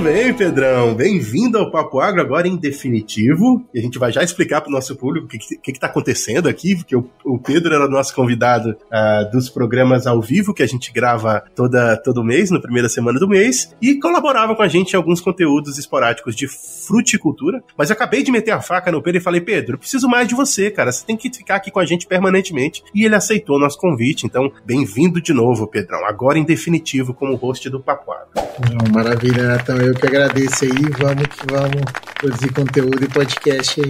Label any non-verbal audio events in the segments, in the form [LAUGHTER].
Bem, Pedrão. Bem-vindo ao Papo Agro, agora em definitivo. E a gente vai já explicar para o nosso público o que está acontecendo aqui, porque o, o, Pedro era o nosso convidado uh, dos programas ao vivo que a gente grava toda, todo mês, na primeira semana do mês, e colaborava com a gente em alguns conteúdos esporádicos de fruticultura. Mas eu acabei de meter a faca no Pedro e falei, Pedro, preciso mais de você, cara. Você tem que ficar aqui com a gente permanentemente. E ele aceitou o nosso convite. Então, bem-vindo de novo, Pedrão. Agora em definitivo como host do Papo Agro. Maravilha, Natão. Eu que agradeço aí. Vamos que vamos produzir conteúdo e podcast aí.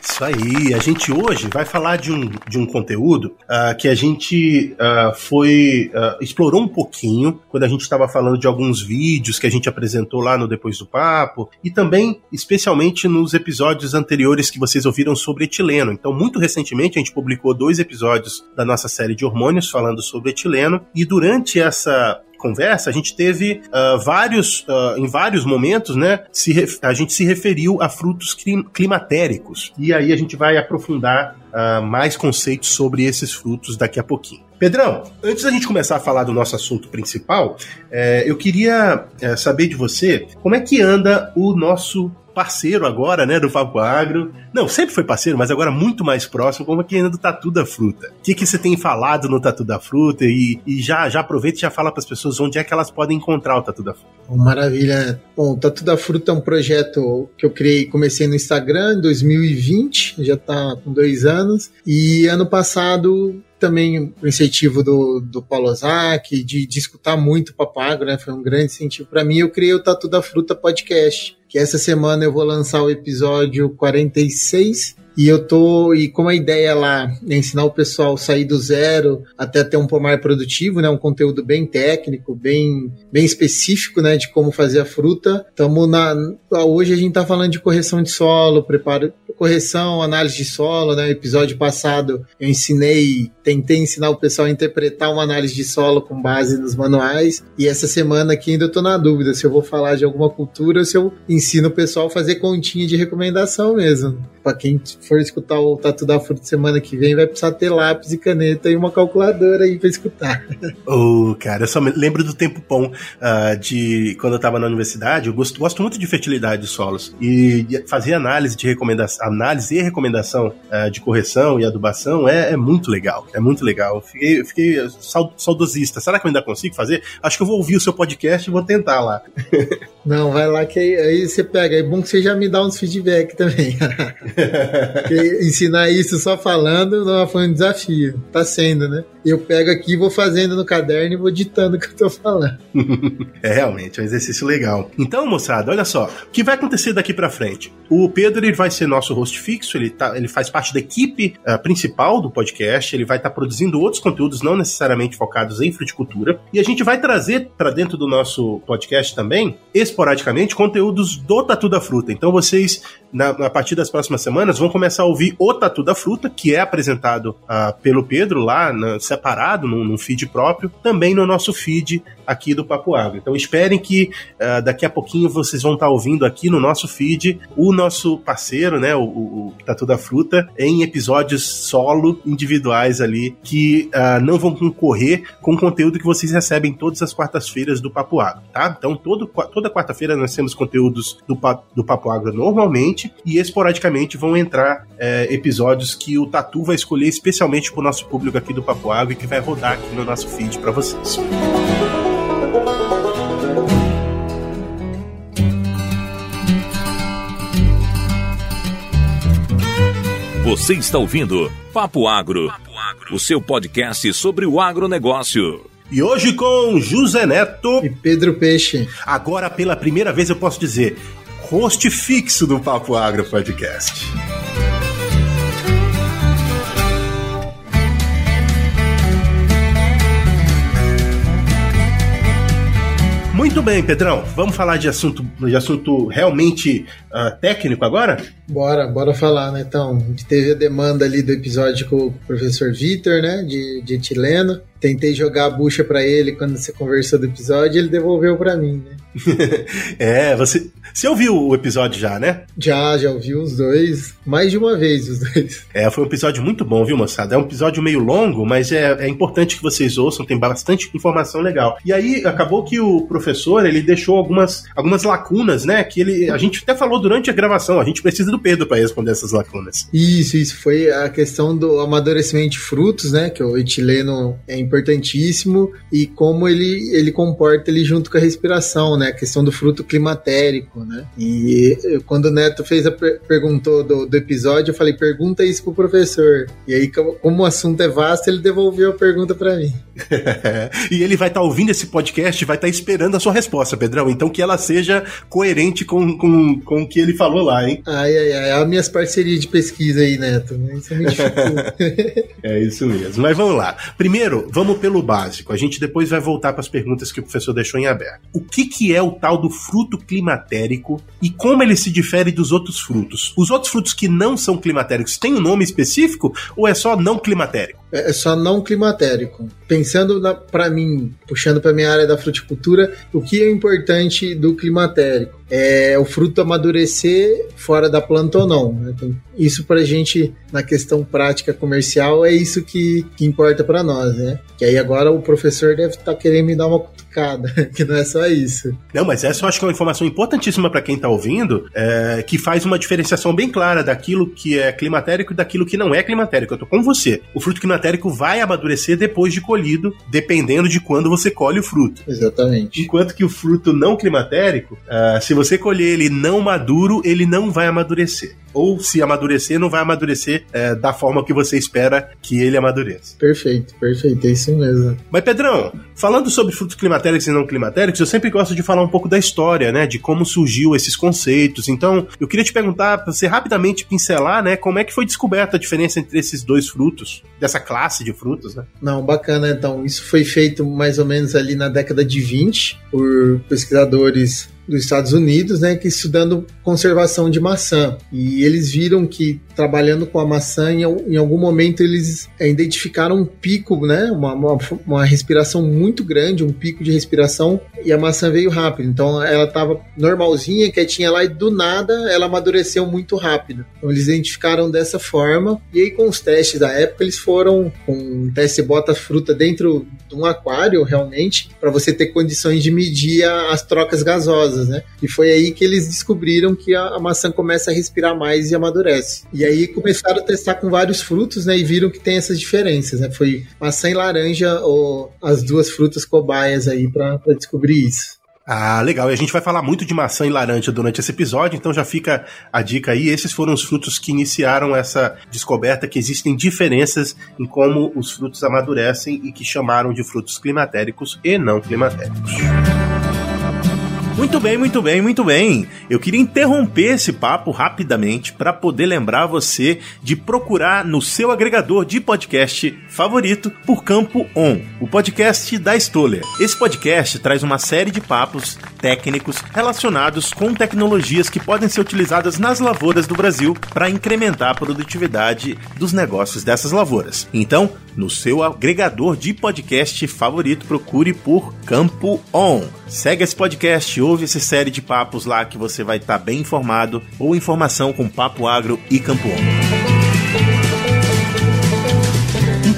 Isso aí. A gente hoje vai falar de um, de um conteúdo uh, que a gente uh, foi. Uh, explorou um pouquinho quando a gente estava falando de alguns vídeos que a gente apresentou lá no Depois do Papo e também, especialmente, nos episódios anteriores que vocês ouviram sobre etileno. Então, muito recentemente, a gente publicou dois episódios da nossa série de hormônios falando sobre etileno e durante essa conversa, a gente teve uh, vários, uh, em vários momentos, né, se a gente se referiu a frutos clim climatéricos. E aí a gente vai aprofundar uh, mais conceitos sobre esses frutos daqui a pouquinho. Pedrão, antes da gente começar a falar do nosso assunto principal, eh, eu queria eh, saber de você como é que anda o nosso parceiro agora, né, do Papo Agro. Não, sempre foi parceiro, mas agora muito mais próximo, como aqui ainda do Tatu da Fruta. O que, que você tem falado no Tatu da Fruta? E, e já, já aproveita e já fala para as pessoas onde é que elas podem encontrar o Tatu da Fruta. Maravilha. Bom, o Tatu da Fruta é um projeto que eu criei, comecei no Instagram em 2020, já está com dois anos. E ano passado também o incentivo do, do Paulo Ozaki, de, de escutar muito o Papago, né? Foi um grande incentivo para mim. Eu criei o Tatu da Fruta Podcast, que essa semana eu vou lançar o episódio 46 e eu tô, e como a ideia lá é ensinar o pessoal a sair do zero até ter um pomar produtivo, né? Um conteúdo bem técnico, bem, bem específico, né? De como fazer a fruta. Estamos na. Hoje a gente tá falando de correção de solo, preparo, correção, análise de solo, né? episódio passado eu ensinei, tentei ensinar o pessoal a interpretar uma análise de solo com base nos manuais. E essa semana aqui ainda eu na dúvida se eu vou falar de alguma cultura ou se eu ensino o pessoal a fazer continha de recomendação mesmo. Para quem for escutar o Tatu da Fruta semana que vem, vai precisar ter lápis e caneta e uma calculadora aí para escutar. [LAUGHS] Oh, cara, eu só lembro do tempo bom uh, de quando eu estava na universidade. Eu gosto, gosto muito de fertilidade de solos e fazer análise de recomendação, análise e recomendação uh, de correção e adubação é, é, muito legal. É muito legal. Fiquei, fiquei saudosista. Será que eu ainda consigo fazer? Acho que eu vou ouvir o seu podcast e vou tentar lá. [LAUGHS] Não, vai lá que aí, aí você pega. É bom que você já me dá uns feedback também. [LAUGHS] ensinar isso só falando não foi um desafio. Tá sendo, né? Eu pego aqui, vou fazendo no caderno e vou ditando o que eu tô falando. [LAUGHS] é realmente é um exercício legal. Então, moçada, olha só. O que vai acontecer daqui para frente? O Pedro ele vai ser nosso host fixo, ele, tá, ele faz parte da equipe uh, principal do podcast, ele vai estar tá produzindo outros conteúdos não necessariamente focados em fruticultura. E a gente vai trazer para dentro do nosso podcast também, esporadicamente, conteúdos do Tatu da Fruta. Então vocês, na, a partir das próximas semanas, vão começar a ouvir o Tatu da Fruta, que é apresentado uh, pelo Pedro lá, na, separado, num, num, feed próprio, também no nosso feed aqui do Papo Água. Então esperem que uh, daqui a pouquinho vocês vão estar ouvindo aqui no nosso feed o nosso parceiro, né, o, o, Tatu da Fruta, em episódios solo, individuais ali, que uh, não vão concorrer com o conteúdo que vocês recebem todas as quartas-feiras do Papo Água, tá? Então todo, toda quarta-feira nós temos conteúdos do, do Papo Água normalmente e esporadicamente vão entrar é, episódios que o Tatu vai escolher especialmente para o nosso público aqui do Papo Água e que vai rodar aqui no nosso feed para vocês. Você está ouvindo Papo Agro, Papo Agro, o seu podcast sobre o agronegócio. E hoje com José Neto e Pedro Peixe. Agora, pela primeira vez, eu posso dizer, host fixo do Papo Agro Podcast. Muito bem, Pedrão. Vamos falar de assunto, de assunto realmente uh, técnico agora? Bora, bora falar, né? Então, teve a demanda ali do episódio com o professor Vitor, né? De, de etileno. Tentei jogar a bucha para ele quando você conversou do episódio, ele devolveu para mim, né? [LAUGHS] é, você, você ouviu o episódio já, né? Já, já ouvi os dois, mais de uma vez os dois. [LAUGHS] É, foi um episódio muito bom, viu, moçada? É um episódio meio longo, mas é, é importante que vocês ouçam, tem bastante informação legal. E aí, acabou que o professor, ele deixou algumas, algumas lacunas, né, que ele, a gente até falou durante a gravação, a gente precisa do Pedro para responder essas lacunas. Isso, isso, foi a questão do amadurecimento de frutos, né, que o etileno é importantíssimo, e como ele, ele comporta ele junto com a respiração, né, a questão do fruto climatérico, né, e quando o Neto fez a per perguntou do, do episódio, eu falei, pergunta isso pro professor, e aí como o assunto é vasto, ele devolveu a pergunta para mim. [LAUGHS] e ele vai estar tá ouvindo esse podcast, vai estar tá esperando a sua resposta, Pedrão, então que ela seja coerente com, com, com o que ele falou lá, hein? Ai, ai, ai, as minhas parcerias de pesquisa aí, Neto, isso é muito [LAUGHS] É isso mesmo, mas vamos lá. Primeiro, vamos pelo básico, a gente depois vai voltar para as perguntas que o professor deixou em aberto. O que, que é o tal do fruto climatérico e como ele se difere dos outros frutos? Os outros frutos que não são climatéricos têm um nome específico ou é só não climatérico? É, é só não climatérico. Pensando para mim, puxando para minha área da fruticultura, o que é importante do climatérico? É o fruto amadurecer fora da planta ou não. Né? Então, isso para gente, na questão prática comercial, é isso que, que importa para nós, né? Que aí agora o professor deve estar tá querendo me dar uma cutucada, [LAUGHS] que não é só isso. Não, mas essa eu acho que é uma informação importantíssima para quem está ouvindo, é, que faz uma diferenciação bem clara daquilo que é climatérico e daquilo que não é climatérico. Eu tô com você. O fruto climatérico vai amadurecer depois de colhido, dependendo de quando você colhe o fruto. Exatamente. Enquanto que o fruto não climatérico, uh, se você colher ele não maduro, ele não vai amadurecer ou se amadurecer, não vai amadurecer é, da forma que você espera que ele amadureça. Perfeito, perfeito, é isso mesmo. Mas, Pedrão, falando sobre frutos climatéricos e não climatéricos, eu sempre gosto de falar um pouco da história, né, de como surgiu esses conceitos. Então, eu queria te perguntar, para você rapidamente pincelar, né, como é que foi descoberta a diferença entre esses dois frutos, dessa classe de frutos, né? Não, bacana, então, isso foi feito mais ou menos ali na década de 20 por pesquisadores dos Estados Unidos, né, que estudando conservação de maçã. E eles viram que trabalhando com a maçã, em, em algum momento eles é, identificaram um pico, né, uma, uma, uma, respiração muito grande, um pico de respiração, e a maçã veio rápido. Então ela estava normalzinha, quietinha lá, e do nada ela amadureceu muito rápido. Então eles identificaram dessa forma, e aí com os testes da época eles foram com um teste bota fruta dentro de um aquário, realmente, para você ter condições de medir as trocas gasosas né? E foi aí que eles descobriram que a, a, maçã começa a respirar mais e amadurece. E aí começaram a testar com vários frutos, né? E viram que tem essas diferenças, né? Foi maçã e laranja ou as duas frutas cobaias aí para descobrir isso. Ah, legal. E a gente vai falar muito de maçã e laranja durante esse episódio, então já fica a dica aí. Esses foram os frutos que iniciaram essa descoberta que existem diferenças em como os frutos amadurecem e que chamaram de frutos climatéricos e não climatéricos. Muito bem, muito bem, muito bem. Eu queria interromper esse papo rapidamente para poder lembrar você de procurar no seu agregador de podcast favorito por Campo On, o podcast da Stoller. Esse podcast traz uma série de papos técnicos relacionados com tecnologias que podem ser utilizadas nas lavouras do Brasil para incrementar a produtividade dos negócios dessas lavouras. Então, no seu agregador de podcast favorito, procure por Campo On. Segue esse podcast, ouve essa série de papos lá que você vai estar tá bem informado ou informação com Papo Agro e Campo On.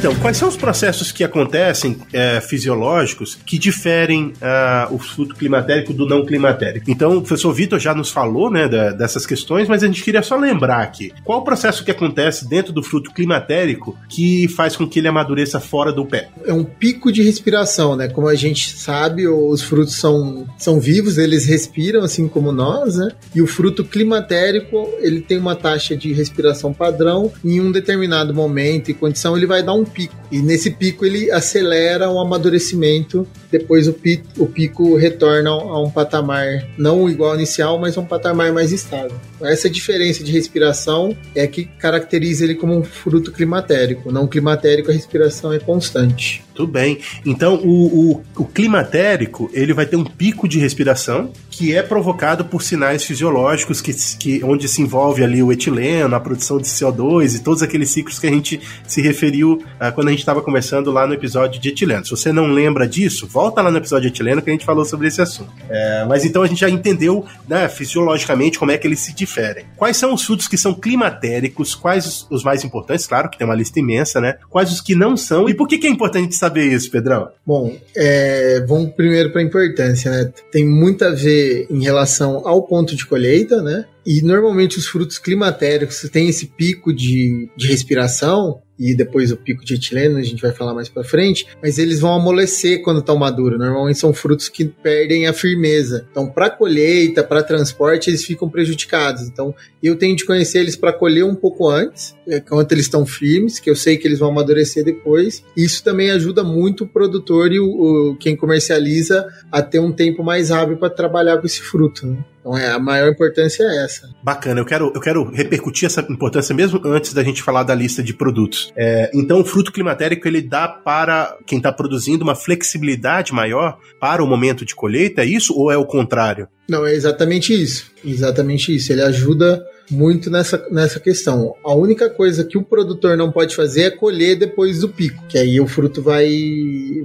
Então, quais são os processos que acontecem é, fisiológicos que diferem uh, o fruto climatérico do não climatérico? Então, o professor Vitor já nos falou né, da, dessas questões, mas a gente queria só lembrar aqui. Qual o processo que acontece dentro do fruto climatérico que faz com que ele amadureça fora do pé? É um pico de respiração, né? Como a gente sabe, os frutos são, são vivos, eles respiram assim como nós, né? E o fruto climatérico, ele tem uma taxa de respiração padrão. Em um determinado momento e condição, ele vai dar um pico. E nesse pico ele acelera o amadurecimento depois o pico, o pico retorna a um patamar não igual ao inicial, mas a um patamar mais estável. Essa diferença de respiração é que caracteriza ele como um fruto climatérico. Não climatérico, a respiração é constante. Tudo bem. Então, o, o, o, climatérico, ele vai ter um pico de respiração que é provocado por sinais fisiológicos que, que, onde se envolve ali o etileno, a produção de CO2 e todos aqueles ciclos que a gente se referiu uh, quando a gente estava conversando lá no episódio de etileno. Se você não lembra disso, volta lá no episódio etileno que a gente falou sobre esse assunto. É, mas então a gente já entendeu né, fisiologicamente como é que eles se diferem. Quais são os frutos que são climatéricos? Quais os, os mais importantes? Claro que tem uma lista imensa, né? Quais os que não são? E por que, que é importante saber isso, Pedrão? Bom, é, vamos primeiro para a importância, né? Tem muito a ver em relação ao ponto de colheita, né? E normalmente os frutos climatéricos têm esse pico de, de respiração, e depois o pico de etileno, a gente vai falar mais para frente, mas eles vão amolecer quando estão maduros. Normalmente são frutos que perdem a firmeza. Então, para colheita, para transporte, eles ficam prejudicados. Então, eu tenho de conhecer eles para colher um pouco antes, enquanto eles estão firmes, que eu sei que eles vão amadurecer depois. Isso também ajuda muito o produtor e o, o quem comercializa a ter um tempo mais hábil para trabalhar com esse fruto. Né? Então é, a maior importância é essa. Bacana, eu quero, eu quero repercutir essa importância mesmo antes da gente falar da lista de produtos. É, então o fruto climatérico ele dá para quem está produzindo uma flexibilidade maior para o momento de colheita, é isso ou é o contrário? Não, é exatamente isso. Exatamente isso. Ele ajuda muito nessa, nessa questão. A única coisa que o produtor não pode fazer é colher depois do pico, que aí o fruto vai,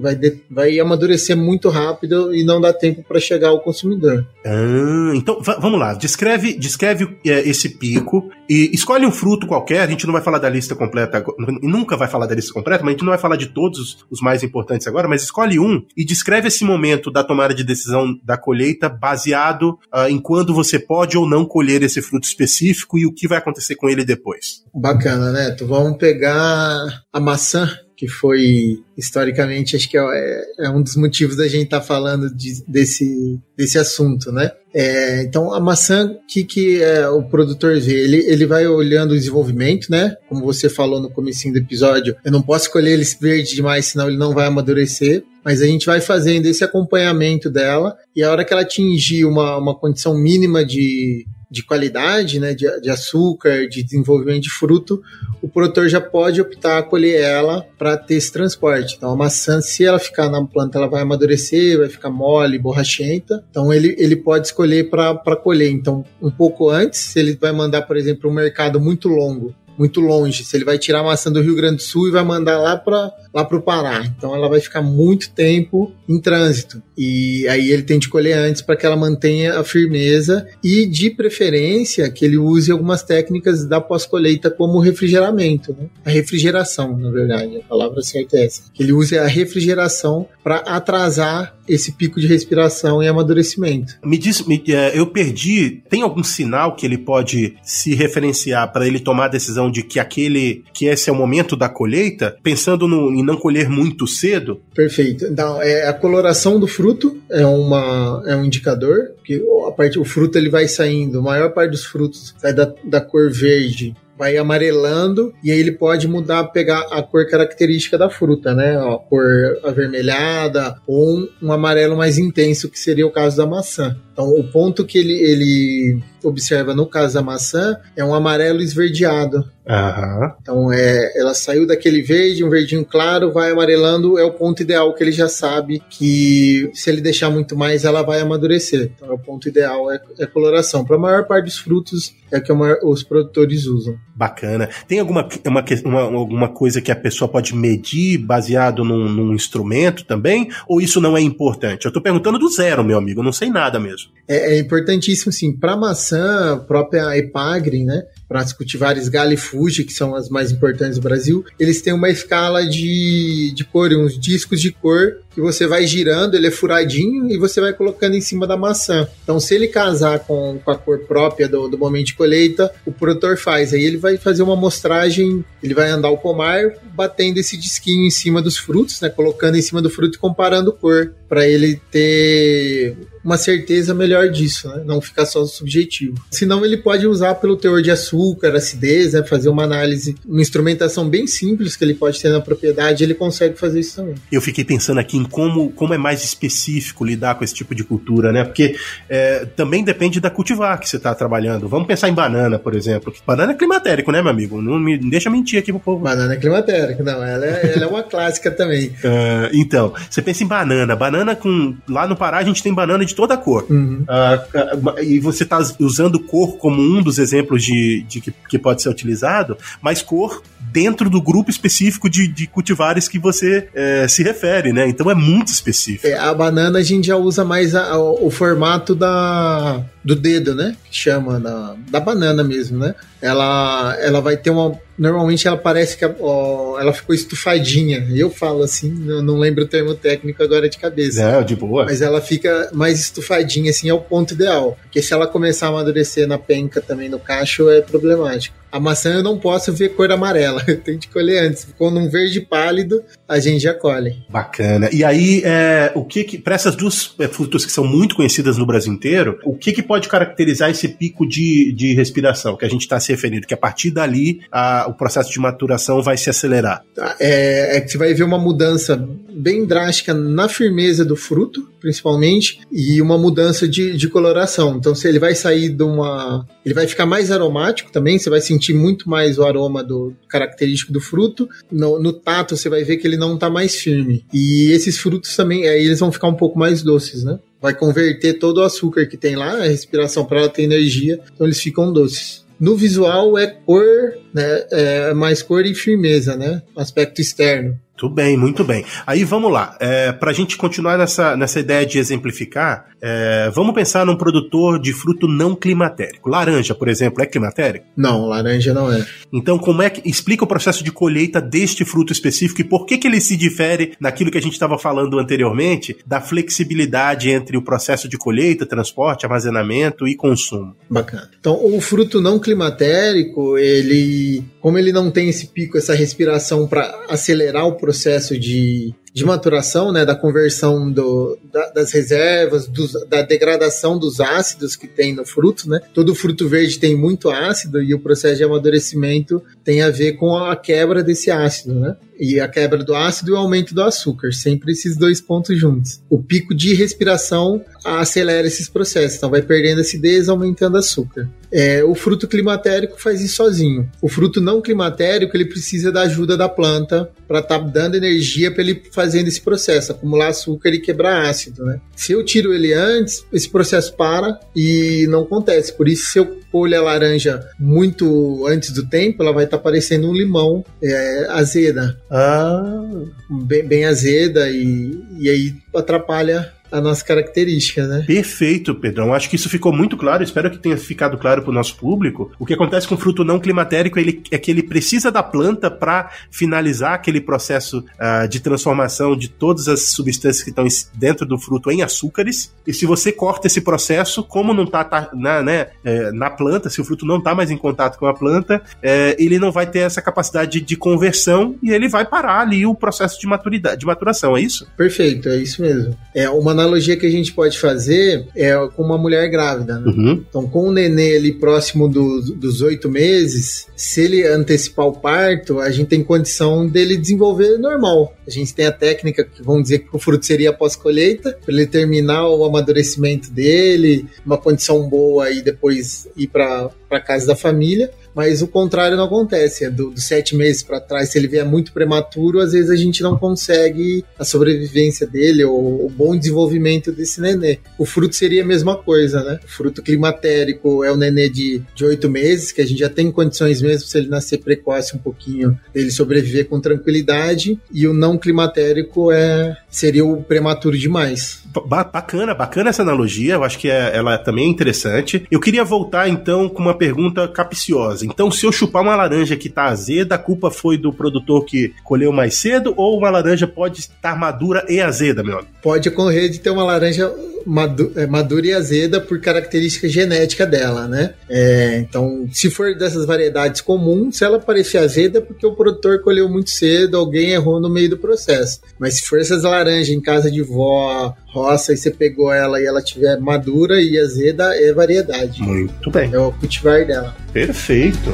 vai, de, vai amadurecer muito rápido e não dá tempo para chegar ao consumidor. Ah, então vamos lá, descreve, descreve é, esse pico e escolhe um fruto qualquer. A gente não vai falar da lista completa, nunca vai falar da lista completa, mas a gente não vai falar de todos os mais importantes agora, mas escolhe um e descreve esse momento da tomada de decisão da colheita baseado uh, em quando você pode ou não colher esse fruto específico e o que vai acontecer com ele depois. Bacana, Neto. Vamos pegar a maçã, que foi historicamente, acho que é, é um dos motivos da gente estar tá falando de, desse, desse assunto, né? É, então, a maçã, que, que é, o produtor vê? Ele, ele vai olhando o desenvolvimento, né? Como você falou no começo do episódio, eu não posso escolher ele verde demais, senão ele não vai amadurecer. Mas a gente vai fazendo esse acompanhamento dela, e a hora que ela atingir uma, uma condição mínima de, de qualidade, né, de, de, açúcar, de desenvolvimento de fruto, o produtor já pode optar a colher ela para ter esse transporte. Então, a maçã, se ela ficar na planta, ela vai amadurecer, vai ficar mole, borrachenta. Então, ele, ele pode escolher para colher. Então, um pouco antes, se ele vai mandar, por exemplo, um mercado muito longo, muito longe. Se ele vai tirar a maçã do Rio Grande do Sul e vai mandar lá para lá o Pará. Então ela vai ficar muito tempo em trânsito. E aí ele tem de colher antes para que ela mantenha a firmeza e, de preferência, que ele use algumas técnicas da pós-colheita como refrigeramento. Né? A refrigeração, na verdade, a palavra certa é essa. Que ele use a refrigeração para atrasar esse pico de respiração e amadurecimento. Me diz, me, é, eu perdi. Tem algum sinal que ele pode se referenciar para ele tomar a decisão de que aquele, que esse é o momento da colheita, pensando no, em não colher muito cedo? Perfeito. Então, é, a coloração do fruto é, uma, é um indicador, que a parte, o fruto ele vai saindo, a maior parte dos frutos sai da, da cor verde vai amarelando e aí ele pode mudar, pegar a cor característica da fruta, né? A cor avermelhada ou um, um amarelo mais intenso, que seria o caso da maçã. Então, o ponto que ele, ele observa no caso da maçã é um amarelo esverdeado. Uhum. Então, é, ela saiu daquele verde, um verdinho claro, vai amarelando, é o ponto ideal que ele já sabe que se ele deixar muito mais, ela vai amadurecer. Então, é o ponto ideal, é, é coloração. Para a maior parte dos frutos, é que os produtores usam. Bacana. Tem alguma, uma, uma, alguma coisa que a pessoa pode medir baseado num, num instrumento também? Ou isso não é importante? Eu estou perguntando do zero, meu amigo, eu não sei nada mesmo. É, é importantíssimo, sim. Para maçã, própria Epagre, né? Para as cultivares Fuji, que são as mais importantes do Brasil, eles têm uma escala de, de cor, uns discos de cor que você vai girando, ele é furadinho e você vai colocando em cima da maçã. Então, se ele casar com, com a cor própria do, do momento de colheita, o produtor faz. Aí ele vai fazer uma amostragem, ele vai andar o pomar batendo esse disquinho em cima dos frutos, né? Colocando em cima do fruto e comparando cor, para ele ter uma certeza melhor disso, né? Não ficar só subjetivo. Senão ele pode usar pelo teor de açúcar, acidez, né? Fazer uma análise, uma instrumentação bem simples que ele pode ter na propriedade, ele consegue fazer isso também. Eu fiquei pensando aqui em como, como é mais específico lidar com esse tipo de cultura, né? Porque é, também depende da cultivar que você está trabalhando. Vamos pensar em banana, por exemplo. Banana é climatérico, né, meu amigo? Não me deixa mentir aqui pro povo. Banana é climatérico, não. Ela é, ela é uma [LAUGHS] clássica também. Uh, então, você pensa em banana. Banana com. Lá no Pará a gente tem banana de toda cor. Uhum. Uh, e você está usando cor como um dos exemplos de, de que, que pode ser utilizado, mas cor dentro do grupo específico de, de cultivares que você é, se refere, né? Então é muito específico. É, a banana a gente já usa mais a, a, o formato da, do dedo, né? Que chama da, da banana mesmo, né? Ela, ela vai ter uma. Normalmente ela parece que ó, ela ficou estufadinha. Eu falo assim, não, não lembro o termo técnico agora de cabeça. É, de boa. Mas ela fica mais estufadinha, assim, é o ponto ideal. Porque se ela começar a amadurecer na penca também no cacho, é problemático. A maçã eu não posso ver cor amarela, [LAUGHS] eu tenho que colher antes. Quando um verde pálido, a gente já colhe. Bacana. E aí, é, o que, que para essas duas é, frutas que são muito conhecidas no Brasil inteiro, o que, que pode caracterizar esse pico de, de respiração que a gente está se referindo? Que a partir dali a, o processo de maturação vai se acelerar. Tá, é, é que você vai ver uma mudança bem drástica na firmeza do fruto, principalmente, e uma mudança de, de coloração. Então, se ele vai sair de uma. Ele vai ficar mais aromático também, você vai sentir muito mais o aroma do característico do fruto. No, no tato, você vai ver que ele não está mais firme. E esses frutos também, aí eles vão ficar um pouco mais doces, né? vai converter todo o açúcar que tem lá, a respiração para ela ter energia, então eles ficam doces. No visual é cor, né? É mais cor e firmeza, né? Aspecto externo. Muito bem, muito bem. Aí vamos lá. É, Para a gente continuar nessa, nessa ideia de exemplificar, é, vamos pensar num produtor de fruto não climatérico. Laranja, por exemplo, é climatérico? Não, laranja não é. Então, como é que explica o processo de colheita deste fruto específico e por que, que ele se difere naquilo que a gente estava falando anteriormente, da flexibilidade entre o processo de colheita, transporte, armazenamento e consumo? Bacana. Então, o fruto não climatérico, ele, como ele não tem esse pico, essa respiração para acelerar o processo processo de, de maturação, né, da conversão do, da, das reservas, dos, da degradação dos ácidos que tem no fruto, né? Todo fruto verde tem muito ácido e o processo de amadurecimento tem a ver com a quebra desse ácido, né? E a quebra do ácido e o aumento do açúcar, sempre esses dois pontos juntos. O pico de respiração acelera esses processos, então vai perdendo acidez, aumentando açúcar. É, o fruto climatérico faz isso sozinho. O fruto não climatérico ele precisa da ajuda da planta para estar tá dando energia para ele fazendo esse processo, acumular açúcar e quebrar ácido, né? Se eu tiro ele antes, esse processo para e não acontece. Por isso, se eu pôr a laranja muito antes do tempo, ela vai estar tá parecendo um limão é, azeda. Ah. Bem, bem azeda e, e aí atrapalha a nossa característica, né? Perfeito, Pedrão. Acho que isso ficou muito claro. Espero que tenha ficado claro para o nosso público. O que acontece com o fruto não climatérico ele, é que ele precisa da planta para finalizar aquele processo uh, de transformação de todas as substâncias que estão dentro do fruto em açúcares. E se você corta esse processo, como não está tá, na, né, é, na planta, se o fruto não está mais em contato com a planta, é, ele não vai ter essa capacidade de conversão e ele vai parar ali o processo de maturidade, de maturação. É isso? Perfeito, é isso mesmo. É uma analogia que a gente pode fazer é com uma mulher grávida. Né? Uhum. Então, com o nenê ali próximo do, dos oito meses, se ele antecipar o parto, a gente tem condição dele desenvolver normal. A gente tem a técnica que vão dizer que o fruto seria pós-colheita, para ele terminar o amadurecimento dele, uma condição boa e depois ir para casa da família mas o contrário não acontece. É do, sete meses para trás, se ele vier muito prematuro, às vezes a gente não consegue a sobrevivência dele ou o bom desenvolvimento desse nenê. O fruto seria a mesma coisa, né? O fruto climatérico é o nenê de oito meses, que a gente já tem condições mesmo se ele nascer precoce um pouquinho, ele sobreviver com tranquilidade, e o não climatérico é seria o prematuro demais. Bacana, bacana essa analogia, eu acho que é, ela também é interessante. Eu queria voltar então com uma pergunta capciosa. Então, se eu chupar uma laranja que tá azeda, a culpa foi do produtor que colheu mais cedo ou uma laranja pode estar madura e azeda, meu amigo? Pode ocorrer de ter uma laranja madu é, madura e azeda por característica genética dela, né? É, então, se for dessas variedades comuns, se ela parecer azeda, é porque o produtor colheu muito cedo, alguém errou no meio do processo. Mas se for essas laranjas em casa de vó, roça, e você pegou ela e ela tiver madura e azeda, é variedade. Muito bem. É o cultivar dela. Perfeito.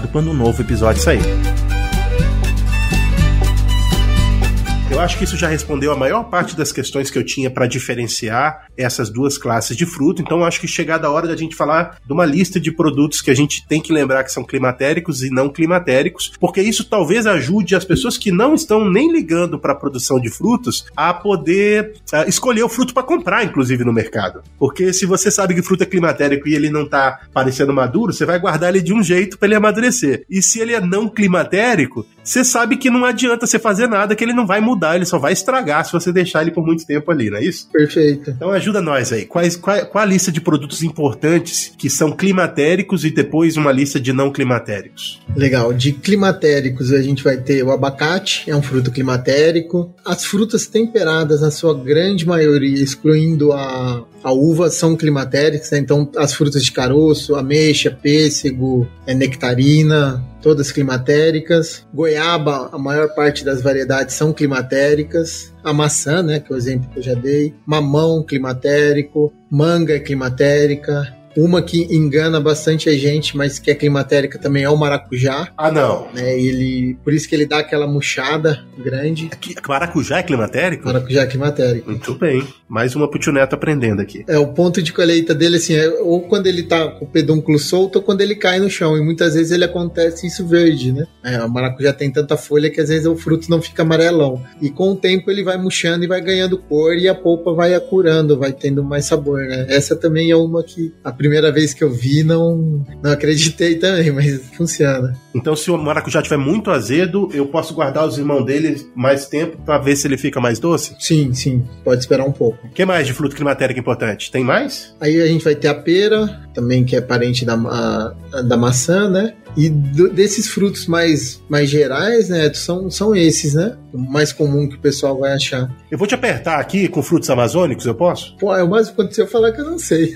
quando um novo episódio sair. Eu acho que isso já respondeu a maior parte das questões que eu tinha para diferenciar essas duas classes de fruto. Então, acho que chegada a hora da gente falar de uma lista de produtos que a gente tem que lembrar que são climatéricos e não climatéricos, porque isso talvez ajude as pessoas que não estão nem ligando para a produção de frutos a poder uh, escolher o fruto para comprar, inclusive no mercado. Porque se você sabe que o fruto é climatérico e ele não está parecendo maduro, você vai guardar ele de um jeito para ele amadurecer. E se ele é não climatérico, você sabe que não adianta você fazer nada, que ele não vai mudar, ele só vai estragar se você deixar ele por muito tempo ali, não é isso? Perfeito. Então ajuda nós aí. Quais, qual, qual a lista de produtos importantes que são climatéricos e depois uma lista de não climatéricos? Legal. De climatéricos a gente vai ter o abacate, é um fruto climatérico. As frutas temperadas, na sua grande maioria, excluindo a, a uva, são climatéricas, né? então as frutas de caroço, ameixa, pêssego, é nectarina, todas climatéricas. Goiaba, a maior parte das variedades são climatéricas. A maçã, né, que é o exemplo que eu já dei. Mamão climatérico. Manga é climatérica. Uma que engana bastante a gente, mas que é climatérica também é o maracujá. Ah, não. Né? Ele, por isso que ele dá aquela murchada grande. Aqui, maracujá é climatérico? Maracujá é climatérico. Muito bem. Mais uma pro neto aprendendo aqui. É, o ponto de colheita dele, assim, é ou quando ele tá com o pedúnculo solto ou quando ele cai no chão. E muitas vezes ele acontece isso verde, né? É, o maracujá tem tanta folha que às vezes o fruto não fica amarelão. E com o tempo ele vai murchando e vai ganhando cor e a polpa vai acurando, vai tendo mais sabor, né? Essa também é uma que a primeira vez que eu vi, não, não acreditei também, mas funciona. Então, se o maracujá tiver muito azedo, eu posso guardar os irmãos dele mais tempo para ver se ele fica mais doce? Sim, sim. Pode esperar um pouco. O que mais de fruto climatérico importante? Tem mais? Aí a gente vai ter a pera, também que é parente da, a, da maçã, né? E do, desses frutos mais, mais gerais, né, são, são esses, né? O mais comum que o pessoal vai achar. Eu vou te apertar aqui com frutos amazônicos, eu posso? Pô, é o mais aconteceu falar que eu não sei.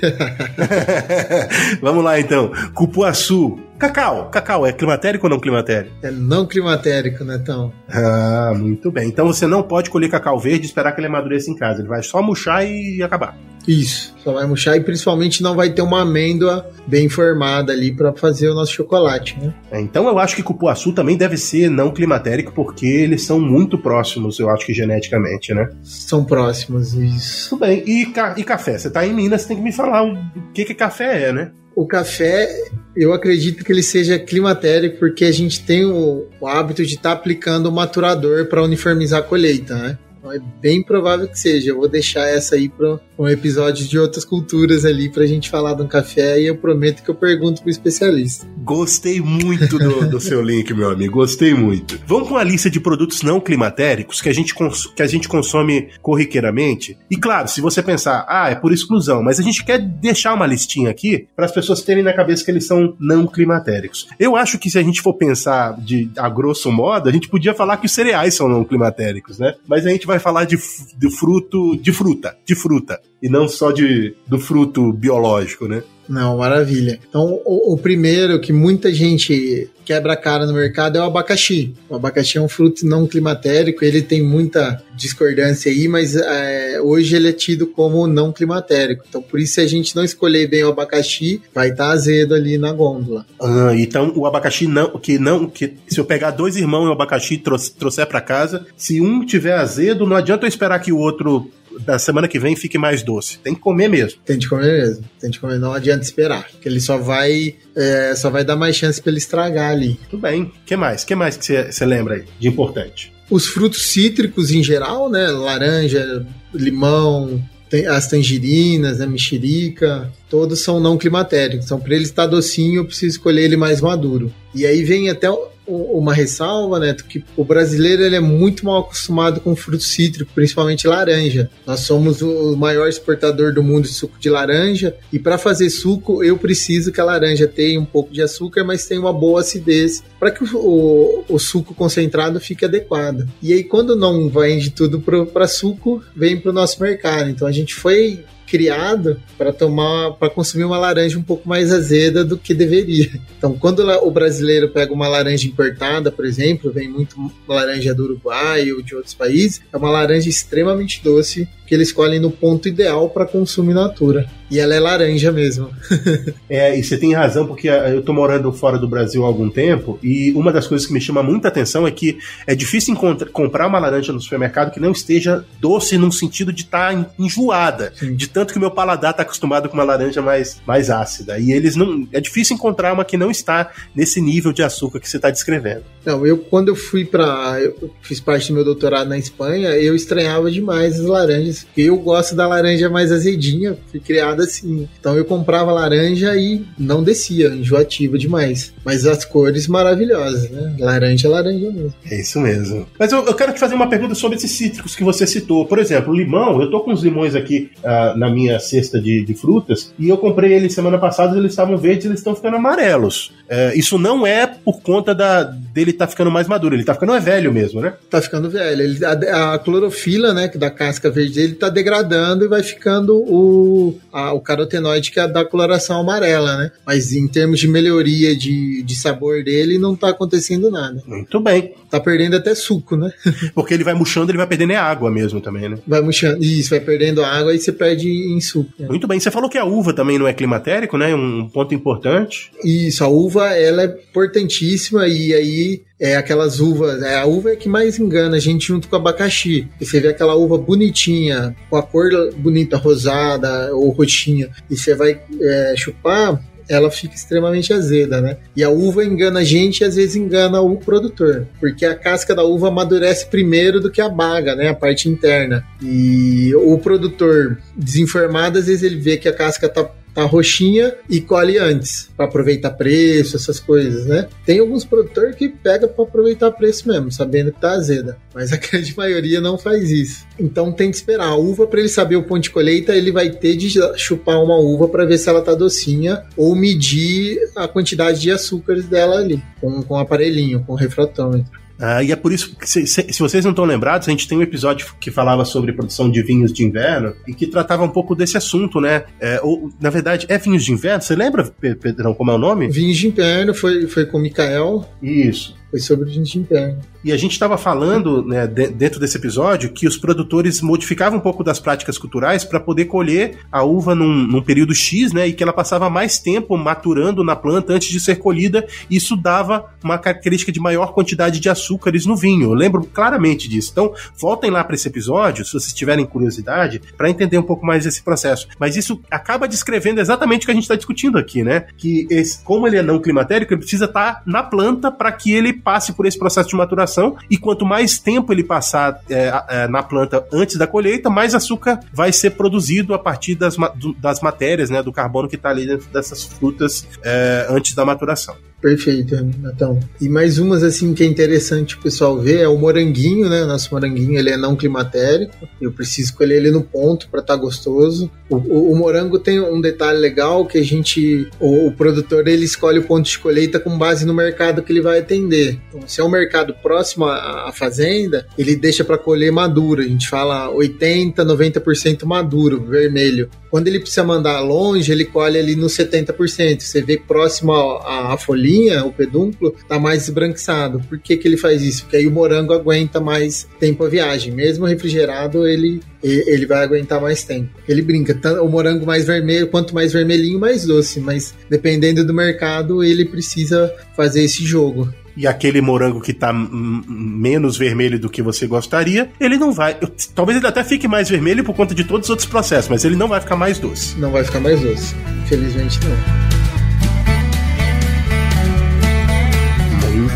[LAUGHS] Vamos lá então. Cupuaçu. Cacau. Cacau é climatérico ou não climatérico? É não climatérico, né, então? Ah, muito bem. Então você não pode colher cacau verde e esperar que ele amadureça em casa. Ele vai só murchar e acabar. Isso, só vai murchar e principalmente não vai ter uma amêndoa bem formada ali para fazer o nosso chocolate, né? É, então eu acho que cupuaçu também deve ser não climatérico porque eles são muito próximos, eu acho que geneticamente, né? São próximos, isso. Tudo bem. E, ca e café? Você tá em Minas, você tem que me falar o que que café é, né? O café, eu acredito que ele seja climatérico porque a gente tem o, o hábito de estar tá aplicando o maturador para uniformizar a colheita, né? Então é bem provável que seja. Eu vou deixar essa aí para um episódio de outras culturas ali pra gente falar de um café e eu prometo que eu pergunto pro especialista. Gostei muito do, do seu link, meu amigo. Gostei muito. Vamos com a lista de produtos não climatéricos que a gente, que a gente consome corriqueiramente. E claro, se você pensar, ah, é por exclusão, mas a gente quer deixar uma listinha aqui para as pessoas terem na cabeça que eles são não climatéricos. Eu acho que se a gente for pensar de a grosso modo, a gente podia falar que os cereais são não climatéricos, né? Mas a gente vai vai falar de, de fruto, de fruta, de fruta, e não só de, do fruto biológico, né? Não, maravilha. Então, o, o, primeiro que muita gente quebra a cara no mercado é o abacaxi. O abacaxi é um fruto não climatérico, ele tem muita discordância aí, mas é, hoje ele é tido como não climatérico. Então, por isso, se a gente não escolher bem o abacaxi, vai estar tá azedo ali na gôndola. Ah, então o abacaxi não, que não, que se eu pegar dois irmãos e o abacaxi trouxer para casa, se um tiver azedo, não adianta eu esperar que o outro da semana que vem fique mais doce. Tem que comer mesmo. Tem de comer mesmo. Tem de comer, não adianta esperar. Porque ele só vai. É, só vai dar mais chance para ele estragar ali. Tudo bem. Que mais? Que mais que você lembra aí de importante? Os frutos cítricos em geral, né? Laranja, limão, as tangerinas, a mexerica, todos são não climatéricos. Então, para ele estar docinho, eu preciso escolher ele mais maduro. E aí vem até uma ressalva, né, que o brasileiro ele é muito mal acostumado com fruto cítrico, principalmente laranja. Nós somos o maior exportador do mundo de suco de laranja e para fazer suco eu preciso que a laranja tenha um pouco de açúcar, mas tenha uma boa acidez para que o, o, o, suco concentrado fique adequado. E aí quando não vai de tudo para suco, vem para o nosso mercado. Então a gente foi criado para tomar, para consumir uma laranja um pouco mais azeda do que deveria. Então, quando o brasileiro pega uma laranja importada, por exemplo, vem muito laranja do Uruguai ou de outros países, é uma laranja extremamente doce que eles escolhem no ponto ideal para consumo natura. E ela é laranja mesmo. [LAUGHS] é, e você tem razão, porque ah, eu tô morando fora do Brasil há algum tempo, e uma das coisas que me chama muita atenção é que é difícil comprar uma laranja no supermercado que não esteja doce num sentido de estar tá enjoada, Sim. de tanto que o meu paladar está acostumado com uma laranja mais, mais ácida. E eles não. É difícil encontrar uma que não está nesse nível de açúcar que você está descrevendo. Não, eu quando eu fui para. Eu fiz parte do meu doutorado na Espanha, eu estranhava demais as laranjas. Eu gosto da laranja mais azedinha, fui criado assim. Então eu comprava laranja e não descia, enjoativa demais. Mas as cores maravilhosas, né? Laranja é laranja mesmo. É isso mesmo. Mas eu, eu quero te fazer uma pergunta sobre esses cítricos que você citou. Por exemplo, limão, eu tô com os limões aqui uh, na minha cesta de, de, frutas e eu comprei eles semana passada, eles estavam verdes, eles estão ficando amarelos. Uh, isso não é por conta da, dele estar tá ficando mais maduro, ele tá ficando é velho mesmo, né? Tá ficando velho. Ele, a, a clorofila, né, da casca verde dele tá degradando e vai ficando o, a, o carotenoide que é da coloração amarela, né? Mas em termos de melhoria de, de sabor dele, não tá acontecendo nada. Muito bem. Tá perdendo até suco, né? [LAUGHS] Porque ele vai murchando, ele vai perdendo água mesmo também, né? Vai murchando. Isso, vai perdendo água e você perde em suco. Né? Muito bem. Você falou que a uva também não é climatérico, né? Um ponto importante. Isso, a uva ela é importantíssima e aí é aquelas uvas, é a uva é que mais engana a gente junto com o abacaxi. E você vê aquela uva bonitinha, com a cor bonita, rosada ou roxinha, e você vai é, chupar, ela fica extremamente azeda, né? E a uva engana a gente e às vezes engana o produtor, porque a casca da uva amadurece primeiro do que a baga, né? A parte interna. E o produtor desinformado, às vezes ele vê que a casca tá tá roxinha e colhe antes, para aproveitar preço, essas coisas, né? Tem alguns produtores que pega para aproveitar preço mesmo, sabendo que tá azeda, mas a [LAUGHS] grande maioria não faz isso. Então tem que esperar a uva para ele saber o ponto de colheita, ele vai ter de chupar uma uva para ver se ela tá docinha ou medir a quantidade de açúcares dela ali com, com aparelhinho, com refratômetro. Ah, e é por isso que, se, se, se, vocês não estão lembrados, a gente tem um episódio que falava sobre produção de vinhos de inverno e que tratava um pouco desse assunto, né? É, ou, na verdade, é vinhos de inverno? Você lembra, Pedrão, como é o nome? Vinhos de inverno foi, foi com o Mikael. Isso. Foi sobre vinhos de inverno. E a gente estava falando, né, dentro desse episódio, que os produtores modificavam um pouco das práticas culturais para poder colher a uva num, num, período X, né, e que ela passava mais tempo maturando na planta antes de ser colhida. E isso dava uma característica de maior quantidade de açúcares no vinho. Eu lembro claramente disso. Então, voltem lá para esse episódio, se vocês tiverem curiosidade, para entender um pouco mais esse processo. Mas isso acaba descrevendo exatamente o que a gente está discutindo aqui, né? Que esse, como ele é não climatérico, ele precisa estar tá na planta para que ele passe por esse processo de maturação e quanto mais tempo ele passar é, é, na planta antes da colheita, mais açúcar vai ser produzido a partir das, das matérias, né, do carbono que está ali dentro dessas frutas é, antes da maturação. Perfeito, Natão. E mais umas assim que é interessante o pessoal ver é o moranguinho, né? Nosso moranguinho ele é não climatérico. Eu preciso colher ele no ponto para estar tá gostoso. O, o, o, morango tem um detalhe legal que a gente, o, o, produtor ele escolhe o ponto de colheita com base no mercado que ele vai atender. Então, se é um mercado próximo à, à fazenda, ele deixa para colher maduro. A gente fala 80, 90% maduro, vermelho. Quando ele precisa mandar longe, ele colhe ali no 70%. Você vê próximo à folhinha, o pedúnculo, tá mais esbranquiçado. Por que, que ele faz isso? Porque aí o morango aguenta mais tempo a viagem. Mesmo refrigerado, ele, ele vai aguentar mais tempo. Ele brinca, o morango mais vermelho, quanto mais vermelhinho, mais doce. Mas dependendo do mercado, ele precisa fazer esse jogo. E aquele morango que tá menos vermelho do que você gostaria, ele não vai. Talvez ele até fique mais vermelho por conta de todos os outros processos, mas ele não vai ficar mais doce. Não vai ficar mais doce. Infelizmente não.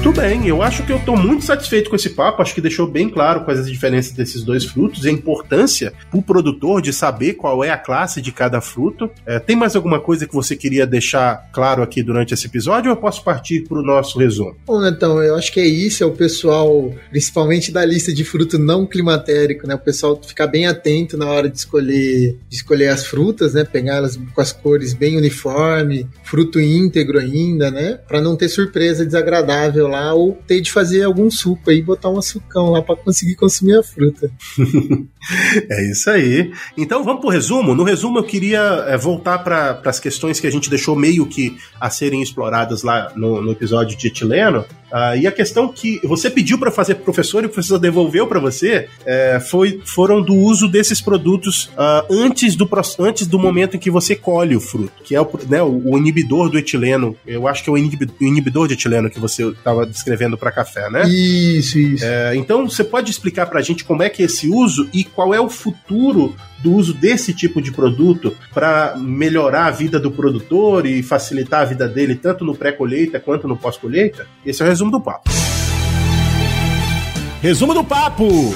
Muito bem, eu acho que eu estou muito satisfeito com esse papo, acho que deixou bem claro quais as diferenças desses dois frutos e a importância para o produtor de saber qual é a classe de cada fruto. É, tem mais alguma coisa que você queria deixar claro aqui durante esse episódio ou eu posso partir para o nosso resumo? Bom, então, eu acho que é isso, é o pessoal, principalmente da lista de fruto não climatérico, né? O pessoal ficar bem atento na hora de escolher, de escolher as frutas, né? Pegar elas com as cores bem uniforme, fruto íntegro ainda, né? Para não ter surpresa desagradável lá ou ter de fazer algum suco aí, botar um açucão lá para conseguir consumir a fruta. [LAUGHS] é isso aí. Então vamos pro resumo. No resumo eu queria é, voltar para as questões que a gente deixou meio que a serem exploradas lá no, no episódio de etileno. Uh, e a questão que você pediu para fazer professor e o professor devolveu para você é, foi, foram do uso desses produtos uh, antes, do, antes do momento em que você colhe o fruto, que é o, né, o inibidor do etileno. Eu acho que é o inibidor de etileno que você estava descrevendo para café, né? Isso, isso. É, então você pode explicar para a gente como é que é esse uso e qual é o futuro do uso desse tipo de produto para melhorar a vida do produtor e facilitar a vida dele tanto no pré-colheita quanto no pós-colheita? Esse é o resumo do papo. Resumo do papo!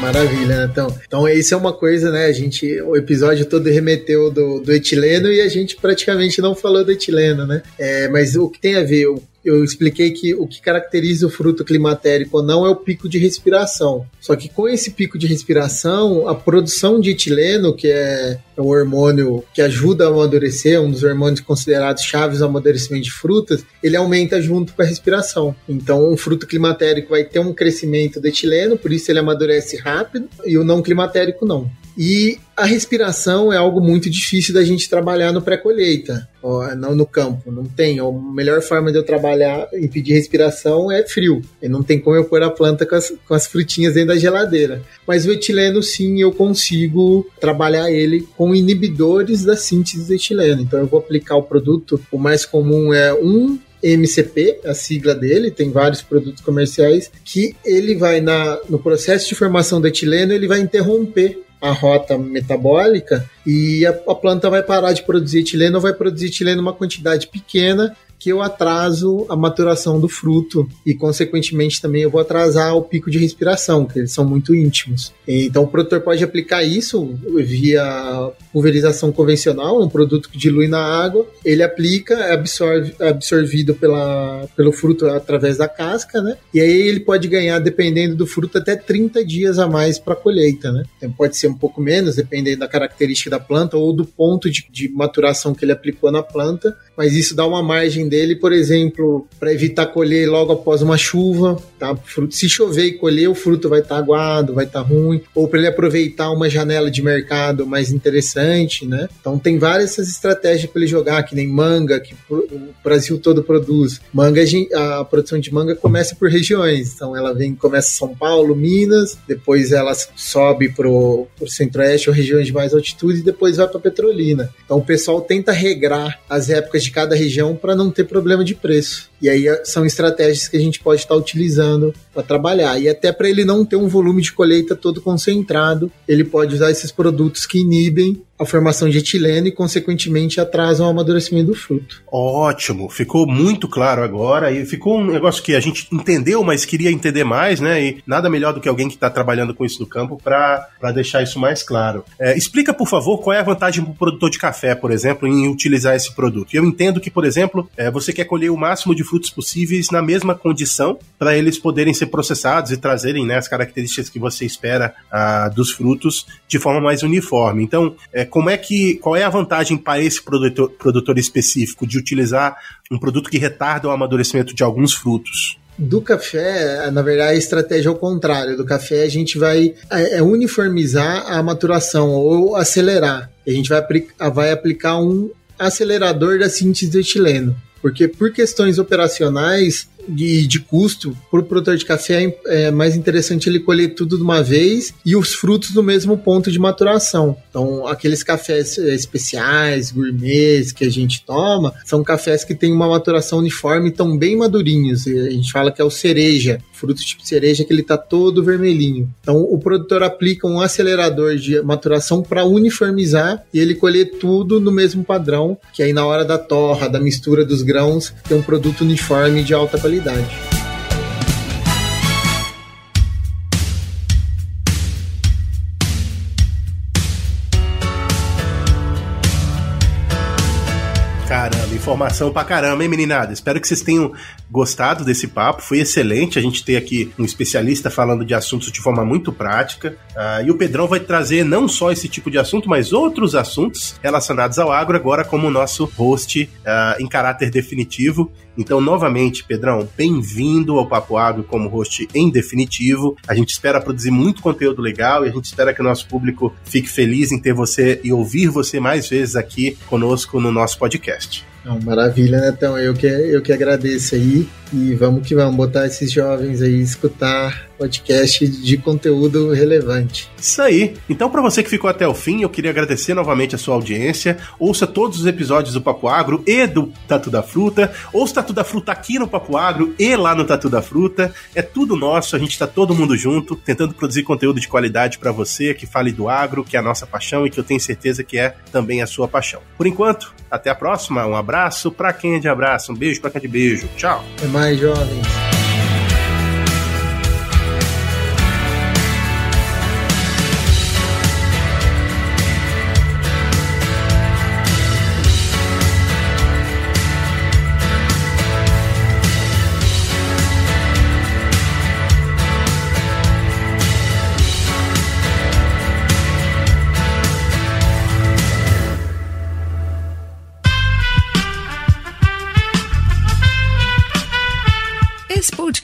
Maravilha, Então, então isso é uma coisa, né? A gente, o episódio todo remeteu do, do etileno e a gente praticamente não falou do etileno, né? É, mas o que tem a ver, eu expliquei que o que caracteriza o fruto climatérico ou não é o pico de respiração. Só que com esse pico de respiração, a produção de etileno, que é o hormônio que ajuda a amadurecer, um dos hormônios considerados chaves ao amadurecimento de frutas, ele aumenta junto com a respiração. Então, o fruto climatérico vai ter um crescimento de etileno, por isso ele amadurece rápido, e o não climatérico não. E a respiração é algo muito difícil da gente trabalhar no pré-colheita, não no campo. Não tem. A melhor forma de eu trabalhar, impedir respiração é frio. E não tem como eu pôr a planta com as, com as frutinhas dentro da geladeira. Mas o etileno, sim, eu consigo trabalhar ele com inibidores da síntese do etileno. Então eu vou aplicar o produto. O mais comum é um MCP, a sigla dele, tem vários produtos comerciais, que ele vai na, no processo de formação do etileno, ele vai interromper a rota metabólica e a, a, planta vai parar de produzir etileno vai produzir etileno uma quantidade pequena que eu atraso a maturação do fruto e, consequentemente, também eu vou atrasar o pico de respiração, que eles são muito íntimos. Então, o produtor pode aplicar isso via pulverização convencional, um produto que dilui na água, ele aplica, é absorve, é absorvido pela, pelo fruto através da casca, né? E aí ele pode ganhar, dependendo do fruto, até 30 dias a mais para colheita, né? Então, pode ser um pouco menos, dependendo da característica da planta ou do ponto de, de maturação que ele aplicou na planta, mas isso dá uma margem dele, por exemplo, para evitar colher logo após uma chuva, tá? Se chover e colher, o fruto vai estar tá aguado, vai estar tá ruim, ou para ele aproveitar uma janela de mercado mais interessante, né? Então tem várias essas estratégias para ele jogar, que nem manga, que o Brasil todo produz. Manga, a produção de manga começa por regiões, então ela vem, começa São Paulo, Minas, depois ela sobe pro, pro centro-oeste ou regiões de mais altitude e depois vai para Petrolina. Então o pessoal tenta regrar as épocas de cada região para não ter problema de preço. E aí eh, são estratégias que a gente pode estar utilizando para trabalhar. E até para ele não ter um volume de colheita todo concentrado, ele pode usar esses produtos que inibem a formação de etileno e, consequentemente, atrasam o amadurecimento do fruto. Ótimo, ficou muito claro agora e ficou um negócio que a gente entendeu, mas queria entender mais, né? E nada melhor do que alguém que está trabalhando com isso no campo para deixar isso mais claro. É, explica, por favor, qual é a vantagem para o produtor de café, por exemplo, em utilizar esse produto. Eu entendo que, por exemplo, é, você quer colher o máximo de frutos possíveis na mesma condição para eles poderem ser processados e trazerem né, as características que você espera ah, dos frutos de forma mais uniforme. Então, é, como é que, qual é a vantagem para esse produtor, produtor específico de utilizar um produto que retarda o amadurecimento de alguns frutos? Do café, na verdade, a estratégia é o contrário. Do café, a gente vai é, é uniformizar a maturação ou acelerar. A gente vai, vai aplicar um acelerador da síntese de etileno porque por questões operacionais de, de custo, para o produtor de café é, é mais interessante ele colher tudo de uma vez e os frutos no mesmo ponto de maturação. Então, aqueles cafés é, especiais, gourmets que a gente toma, são cafés que têm uma maturação uniforme, estão bem madurinhos. A gente fala que é o cereja, fruto tipo cereja que ele está todo vermelhinho. Então, o produtor aplica um acelerador de maturação para uniformizar e ele colher tudo no mesmo padrão, que aí na hora da torra, da mistura dos grãos, tem um produto uniforme de alta qualidade qualidade. Informação pra caramba, hein, meninada? Espero que vocês tenham gostado desse papo. Foi excelente a gente ter aqui um especialista falando de assuntos de forma muito prática. Uh, e o Pedrão vai trazer não só esse tipo de assunto, mas outros assuntos relacionados ao agro, agora como nosso host uh, em caráter definitivo. Então, novamente, Pedrão, bem-vindo ao Papo Agro como host em definitivo. A gente espera produzir muito conteúdo legal e a gente espera que o nosso público fique feliz em ter você e ouvir você mais vezes aqui conosco no nosso podcast. Não, maravilha, né, Então, eu que, eu que agradeço aí. E vamos que vamos botar esses jovens aí escutar podcast de conteúdo relevante. Isso aí. Então, para você que ficou até o fim, eu queria agradecer novamente a sua audiência. Ouça todos os episódios do Papo Agro e do Tatu da Fruta. Ouça o Tatu da Fruta aqui no Papo Agro e lá no Tatu da Fruta. É tudo nosso, a gente está todo mundo junto, tentando produzir conteúdo de qualidade para você, que fale do agro, que é a nossa paixão e que eu tenho certeza que é também a sua paixão. Por enquanto, até a próxima. Um abraço para quem é de abraço, um beijo para quem é de beijo. Tchau. Até mais mais jovens.